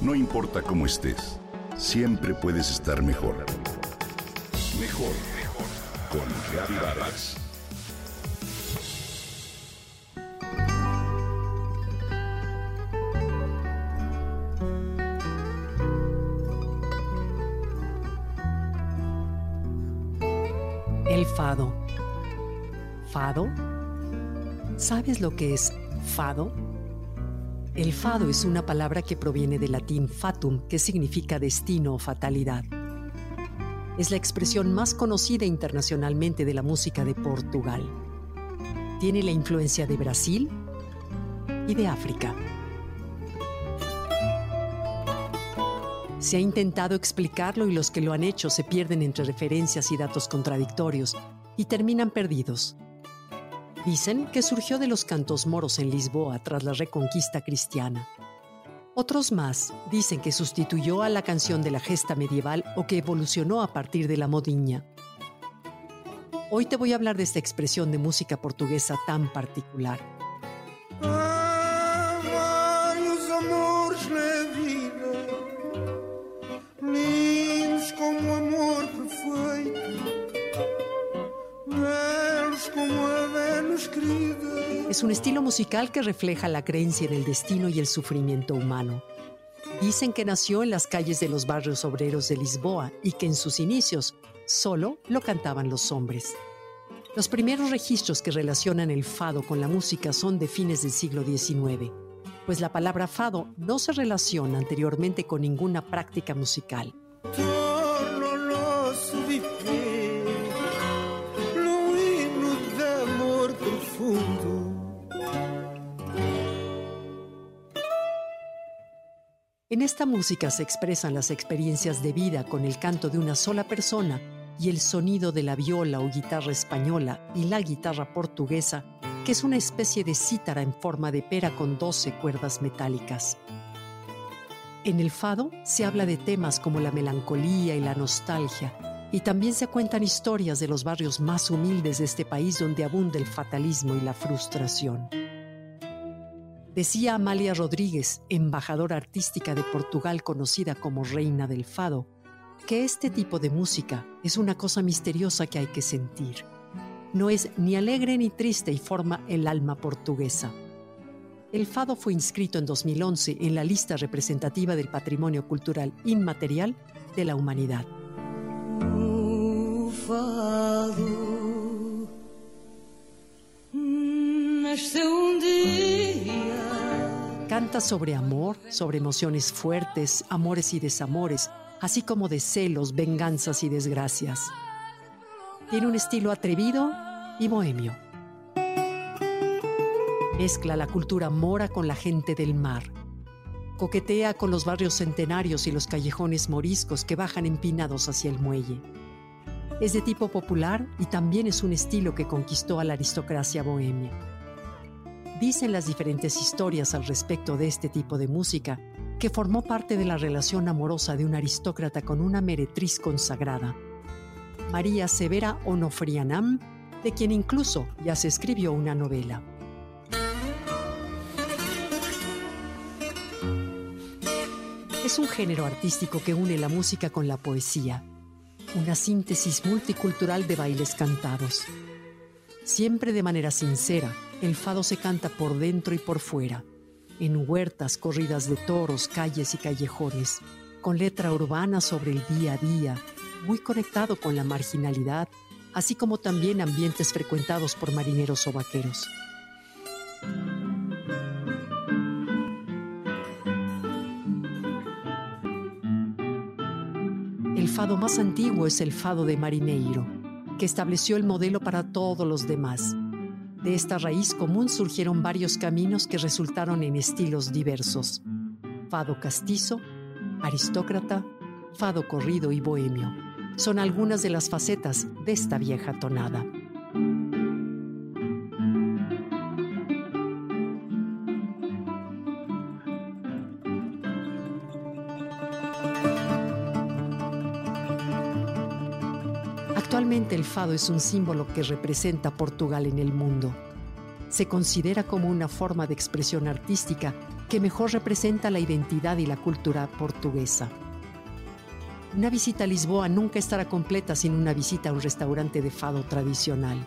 No importa cómo estés, siempre puedes estar mejor. Mejor, mejor. Con Reavivadas. El fado. ¿Fado? ¿Sabes lo que es fado? El fado es una palabra que proviene del latín fatum, que significa destino o fatalidad. Es la expresión más conocida internacionalmente de la música de Portugal. Tiene la influencia de Brasil y de África. Se ha intentado explicarlo y los que lo han hecho se pierden entre referencias y datos contradictorios y terminan perdidos. Dicen que surgió de los cantos moros en Lisboa tras la reconquista cristiana. Otros más dicen que sustituyó a la canción de la gesta medieval o que evolucionó a partir de la modiña. Hoy te voy a hablar de esta expresión de música portuguesa tan particular. Es un estilo musical que refleja la creencia en el destino y el sufrimiento humano. Dicen que nació en las calles de los barrios obreros de Lisboa y que en sus inicios solo lo cantaban los hombres. Los primeros registros que relacionan el fado con la música son de fines del siglo XIX, pues la palabra fado no se relaciona anteriormente con ninguna práctica musical. En esta música se expresan las experiencias de vida con el canto de una sola persona y el sonido de la viola o guitarra española y la guitarra portuguesa, que es una especie de cítara en forma de pera con 12 cuerdas metálicas. En el fado se habla de temas como la melancolía y la nostalgia, y también se cuentan historias de los barrios más humildes de este país donde abunda el fatalismo y la frustración. Decía Amalia Rodríguez, embajadora artística de Portugal conocida como Reina del Fado, que este tipo de música es una cosa misteriosa que hay que sentir. No es ni alegre ni triste y forma el alma portuguesa. El fado fue inscrito en 2011 en la lista representativa del patrimonio cultural inmaterial de la humanidad. Canta sobre amor, sobre emociones fuertes, amores y desamores, así como de celos, venganzas y desgracias. Tiene un estilo atrevido y bohemio. Mezcla la cultura mora con la gente del mar. Coquetea con los barrios centenarios y los callejones moriscos que bajan empinados hacia el muelle. Es de tipo popular y también es un estilo que conquistó a la aristocracia bohemia. Dicen las diferentes historias al respecto de este tipo de música que formó parte de la relación amorosa de un aristócrata con una meretriz consagrada, María Severa Onofrianam, de quien incluso ya se escribió una novela. Es un género artístico que une la música con la poesía, una síntesis multicultural de bailes cantados. Siempre de manera sincera, el fado se canta por dentro y por fuera, en huertas, corridas de toros, calles y callejones, con letra urbana sobre el día a día, muy conectado con la marginalidad, así como también ambientes frecuentados por marineros o vaqueros. El fado más antiguo es el fado de Marineiro, que estableció el modelo para todos los demás de esta raíz común surgieron varios caminos que resultaron en estilos diversos. Fado castizo, aristócrata, fado corrido y bohemio. Son algunas de las facetas de esta vieja tonada. Actualmente el fado es un símbolo que representa Portugal en el mundo. Se considera como una forma de expresión artística que mejor representa la identidad y la cultura portuguesa. Una visita a Lisboa nunca estará completa sin una visita a un restaurante de fado tradicional.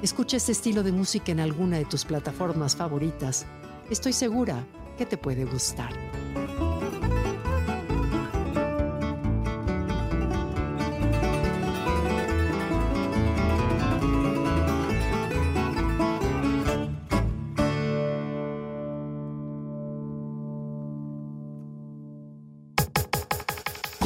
Escucha este estilo de música en alguna de tus plataformas favoritas. Estoy segura que te puede gustar.